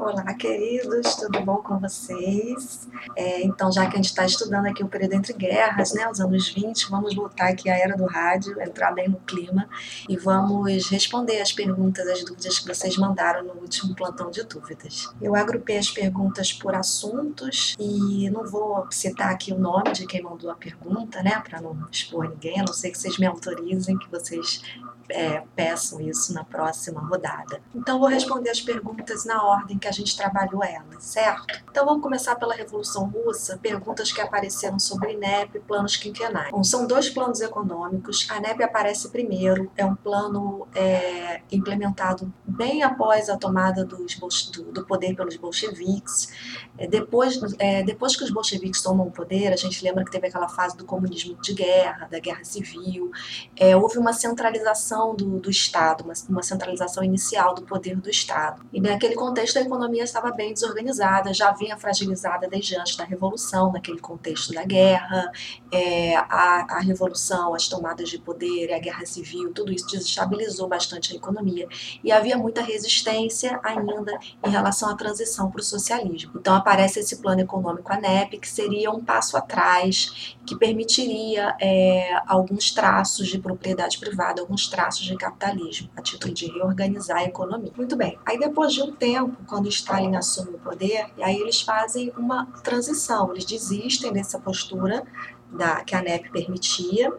Olá, queridos, tudo bom com vocês? É, então, já que a gente está estudando aqui o período entre guerras, né, os anos 20, vamos voltar aqui à era do rádio, entrar bem no clima e vamos responder as perguntas, as dúvidas que vocês mandaram no último plantão de dúvidas. Eu agrupei as perguntas por assuntos e não vou citar aqui o nome de quem mandou a pergunta, né, para não expor ninguém, a não ser que vocês me autorizem, que vocês é, peçam isso na próxima rodada. Então, vou responder as perguntas na ordem que a gente trabalhou elas, certo? Então, vamos começar pela Revolução Russa, perguntas que apareceram sobre INEP e planos quinquenais. Bom, são dois planos econômicos. A INEP aparece primeiro, é um plano é, implementado bem após a tomada dos, do, do poder pelos bolcheviques. É, depois, é, depois que os bolcheviques tomam o poder, a gente lembra que teve aquela fase do comunismo de guerra, da guerra civil, é, houve uma centralização centralização do, do Estado, uma, uma, centralização inicial do poder do Estado. E naquele contexto a economia estava bem desorganizada, já vinha fragilizada desde antes da Revolução, naquele contexto da guerra, é, a, a Revolução, as tomadas de poder, a guerra civil, tudo isso desestabilizou bastante a economia. E havia muita resistência ainda em relação à transição para o socialismo. Então aparece esse plano econômico ANEP, que seria um passo atrás, que permitiria é, alguns traços de propriedade privada, alguns traços traços de capitalismo, a título de reorganizar a economia. Muito bem. Aí depois de um tempo, quando Stalin assume o poder, aí eles fazem uma transição, eles desistem dessa postura da, que a NEP permitia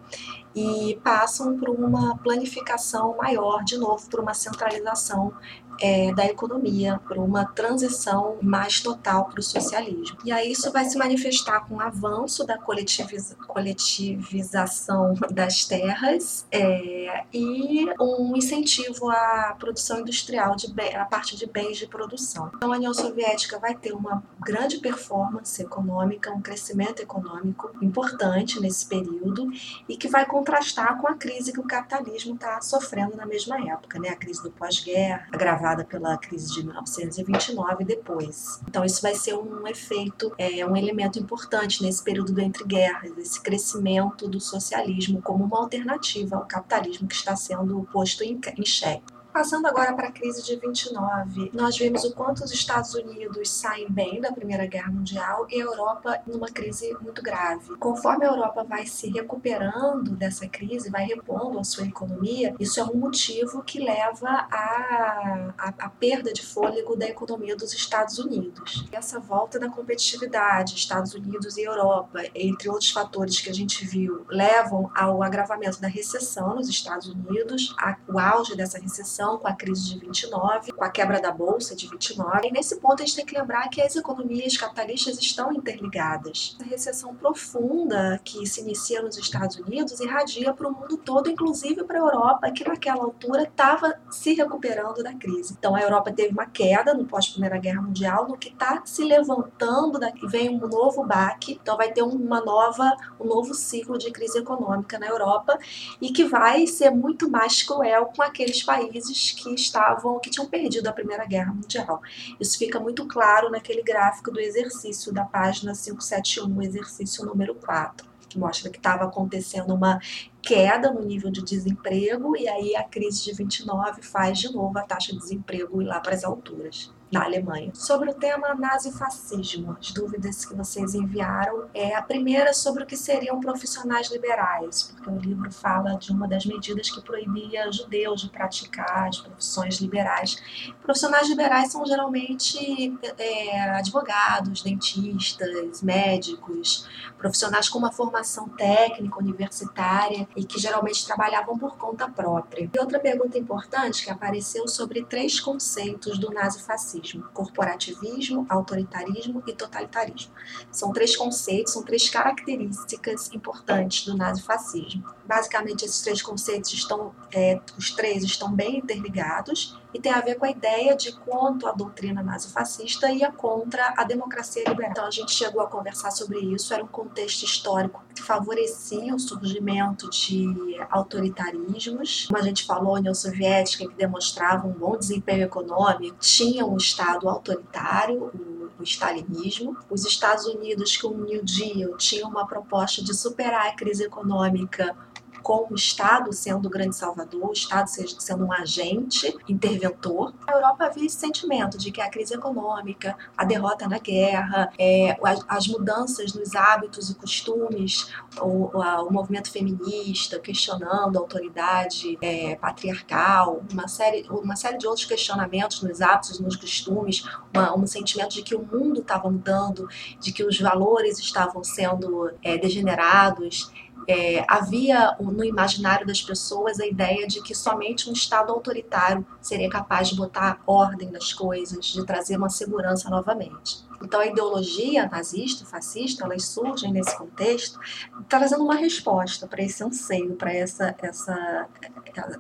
e passam por uma planificação maior, de novo, por uma centralização é, da economia, por uma transição mais total para o socialismo. E aí isso vai se manifestar com o avanço da coletiviza coletivização das terras é, e um incentivo à produção industrial de a partir de bens de produção. Então a União Soviética vai ter uma grande performance econômica, um crescimento econômico importante nesse período e que vai contrastar com a crise que o capitalismo está sofrendo na mesma época, né? A crise do pós-guerra, agravada pela crise de 1929 e depois. Então isso vai ser um efeito, é, um elemento importante nesse período do entre guerras, esse crescimento do socialismo como uma alternativa ao capitalismo que está sendo posto em, em xeque. Passando agora para a crise de 29, nós vimos o quanto os Estados Unidos saem bem da Primeira Guerra Mundial e a Europa numa crise muito grave. Conforme a Europa vai se recuperando dessa crise, vai repondo a sua economia, isso é um motivo que leva à, à, perda de fôlego da economia dos Estados Unidos. Essa volta da competitividade, Estados Unidos e Europa, entre outros fatores que a gente viu, levam ao agravamento da recessão nos Estados Unidos, o auge dessa recessão com a crise de 29, com a quebra da bolsa de 29. E nesse ponto a gente tem que lembrar que as economias capitalistas estão interligadas. A recessão profunda que se inicia nos Estados Unidos irradia para o mundo todo, inclusive para a Europa, que naquela altura estava se recuperando da crise. Então a Europa teve uma queda no pós-Primeira Guerra Mundial, no que está se levantando daqui vem um novo baque, então vai ter uma nova, um novo ciclo de crise econômica na Europa e que vai ser muito mais cruel com aqueles países países que estavam, que tinham perdido a Primeira Guerra Mundial. Isso fica muito claro naquele gráfico do exercício da página 571, exercício número 4 que mostra que estava acontecendo uma queda no nível de desemprego e aí a crise de 29 faz de novo a taxa de desemprego ir lá para as alturas na Alemanha. Sobre o tema nazifascismo, as dúvidas que vocês enviaram é a primeira sobre o que seriam profissionais liberais, porque o livro fala de uma das medidas que proibia judeus de praticar as profissões liberais. Profissionais liberais são geralmente é, advogados, dentistas, médicos, profissionais com uma formação técnica universitária e que geralmente trabalhavam por conta própria. E outra pergunta importante que apareceu sobre três conceitos do nazifascismo: corporativismo, autoritarismo e totalitarismo. São três conceitos, são três características importantes do nazifascismo. Basicamente, esses três conceitos estão, é, os três estão bem interligados e tem a ver com a ideia de quanto a doutrina nazifascista ia contra a democracia liberal. Então a gente chegou a conversar sobre isso, era um contexto histórico que favorecia o surgimento de autoritarismos. Como a gente falou, a União Soviética, que demonstrava um bom desempenho econômico, tinha um Estado autoritário, o stalinismo. Os Estados Unidos, com o New Deal, tinham uma proposta de superar a crise econômica com o Estado sendo o grande salvador, o Estado sendo um agente interventor. Na Europa havia esse sentimento de que a crise econômica, a derrota na guerra, é, as mudanças nos hábitos e costumes, o, o movimento feminista questionando a autoridade é, patriarcal, uma série, uma série de outros questionamentos nos hábitos, nos costumes, uma, um sentimento de que o mundo estava mudando, de que os valores estavam sendo é, degenerados. É, havia no imaginário das pessoas a ideia de que somente um Estado autoritário seria capaz de botar ordem nas coisas, de trazer uma segurança novamente. Então, a ideologia nazista, fascista, elas surgem nesse contexto, trazendo uma resposta para esse anseio, para essa, essa,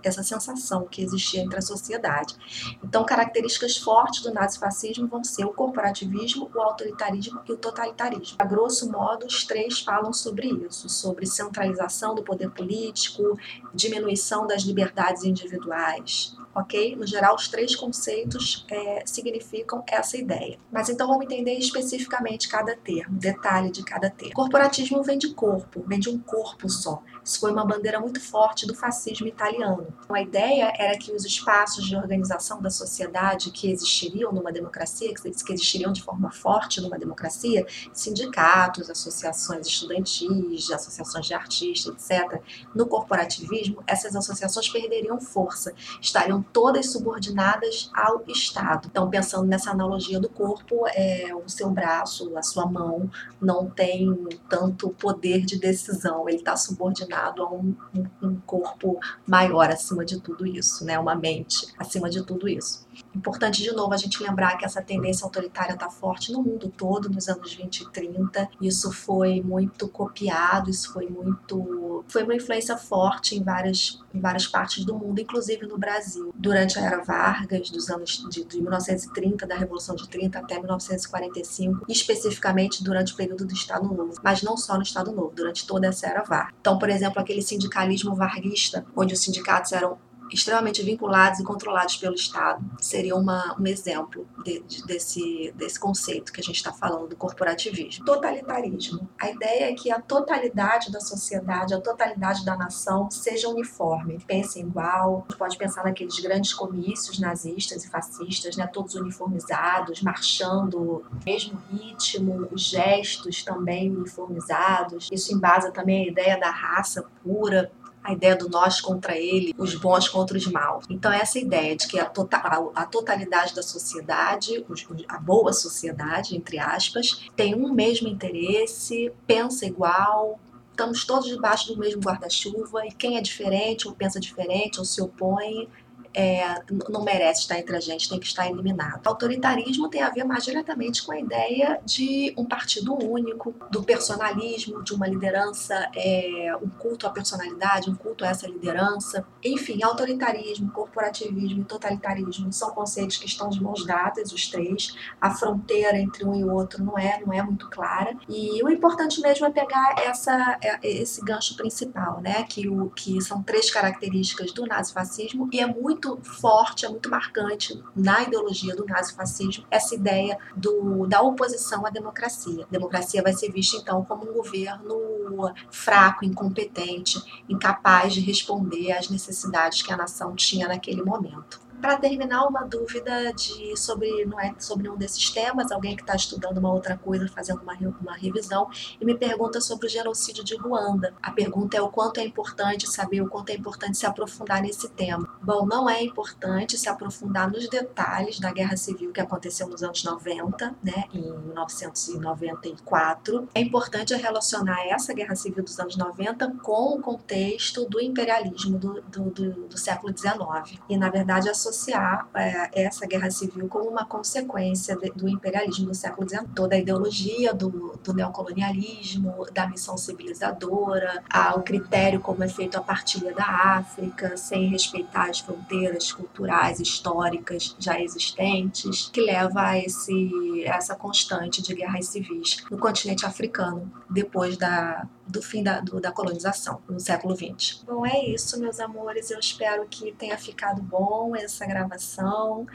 essa sensação que existia entre a sociedade. Então, características fortes do nazifascismo vão ser o corporativismo, o autoritarismo e o totalitarismo. A grosso modo, os três falam sobre isso, sobre centralização do poder político, diminuição das liberdades individuais, ok? No geral, os três conceitos é, significam essa ideia. Mas então vamos entender especificamente cada termo, detalhe de cada termo. Corporatismo vem de corpo, vem de um corpo só. Isso foi uma bandeira muito forte do fascismo italiano. Então, a ideia era que os espaços de organização da sociedade que existiriam numa democracia, que existiriam de forma forte numa democracia, sindicatos, associações estudantis, associações de artistas, etc. No corporativismo, essas associações perderiam força, estariam todas subordinadas ao Estado. Então, pensando nessa analogia do corpo, é, o seu braço, a sua mão, não tem tanto poder de decisão, ele está subordinado a um, um, corpo maior acima de tudo isso, né? Uma mente acima de tudo isso. Importante de novo a gente lembrar que essa tendência autoritária está forte no mundo todo nos anos 20 e 30. Isso foi muito copiado, isso foi muito. Foi uma influência forte em várias, em várias partes do mundo, inclusive no Brasil. Durante a era Vargas, dos anos de, de 1930, da Revolução de 30 até 1945, especificamente durante o período do Estado Novo. Mas não só no Estado Novo, durante toda essa era Vargas. Então, por exemplo, aquele sindicalismo varguista, onde os sindicatos eram extremamente vinculados e controlados pelo Estado. Seria uma, um exemplo de, de, desse, desse conceito que a gente está falando do corporativismo. Totalitarismo. A ideia é que a totalidade da sociedade, a totalidade da nação seja uniforme, pensem igual. A gente pode pensar naqueles grandes comícios nazistas e fascistas, né, todos uniformizados, marchando mesmo ritmo, os gestos também uniformizados. Isso embasa também a ideia da raça pura, a ideia do nós contra ele, os bons contra os maus. Então, essa ideia de que a, total, a totalidade da sociedade, a boa sociedade, entre aspas, tem um mesmo interesse, pensa igual, estamos todos debaixo do mesmo guarda-chuva e quem é diferente ou pensa diferente ou se opõe é, não merece estar entre a gente, tem que estar eliminado. O autoritarismo tem a ver mais diretamente com a ideia de um partido único, do personalismo, de uma liderança, é, um culto à personalidade, um culto a essa liderança. Enfim, autoritarismo, corporativismo e totalitarismo são conceitos que estão de mãos dadas, os três. A fronteira entre um e outro não é, não é muito clara. E o importante mesmo é pegar essa, é, esse gancho principal, né? Que, o, que são três características do nazifascismo e é muito muito forte, é muito marcante na ideologia do nazifascismo essa ideia do, da oposição à democracia. A democracia vai ser vista então como um governo fraco, incompetente, incapaz de responder às necessidades que a nação tinha naquele momento. Para terminar, uma dúvida de, sobre, não é, sobre um desses temas, alguém que está estudando uma outra coisa, fazendo uma, uma revisão, e me pergunta sobre o genocídio de Ruanda. A pergunta é o quanto é importante saber, o quanto é importante se aprofundar nesse tema. Bom, não é importante se aprofundar nos detalhes da guerra civil que aconteceu nos anos 90, né, em 1994. É importante relacionar essa guerra civil dos anos 90 com o contexto do imperialismo do, do, do, do século XIX. E, na verdade, a associar é, essa guerra civil como uma consequência de, do imperialismo do século XIX, toda a ideologia do, do neocolonialismo, da missão civilizadora, o critério como é feito a partilha da África, sem respeitar as fronteiras culturais, históricas já existentes, que leva a esse, essa constante de guerras civis no continente africano, depois da do fim da, do, da colonização, no século XX. Bom, é isso, meus amores. Eu espero que tenha ficado bom essa gravação.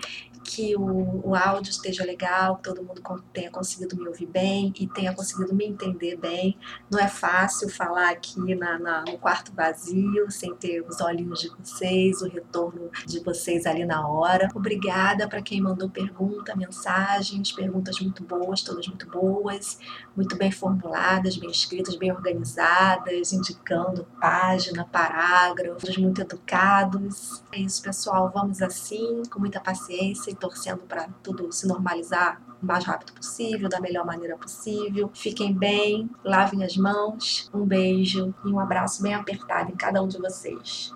Que o, o áudio esteja legal, que todo mundo tenha conseguido me ouvir bem e tenha conseguido me entender bem. Não é fácil falar aqui na, na, no quarto vazio, sem ter os olhinhos de vocês, o retorno de vocês ali na hora. Obrigada para quem mandou pergunta, mensagens, perguntas muito boas, todas muito boas, muito bem formuladas, bem escritas, bem organizadas, indicando página, parágrafos, muito educados. É isso, pessoal. Vamos assim, com muita paciência torcendo para tudo se normalizar o mais rápido possível, da melhor maneira possível. Fiquem bem, lavem as mãos. Um beijo e um abraço bem apertado em cada um de vocês.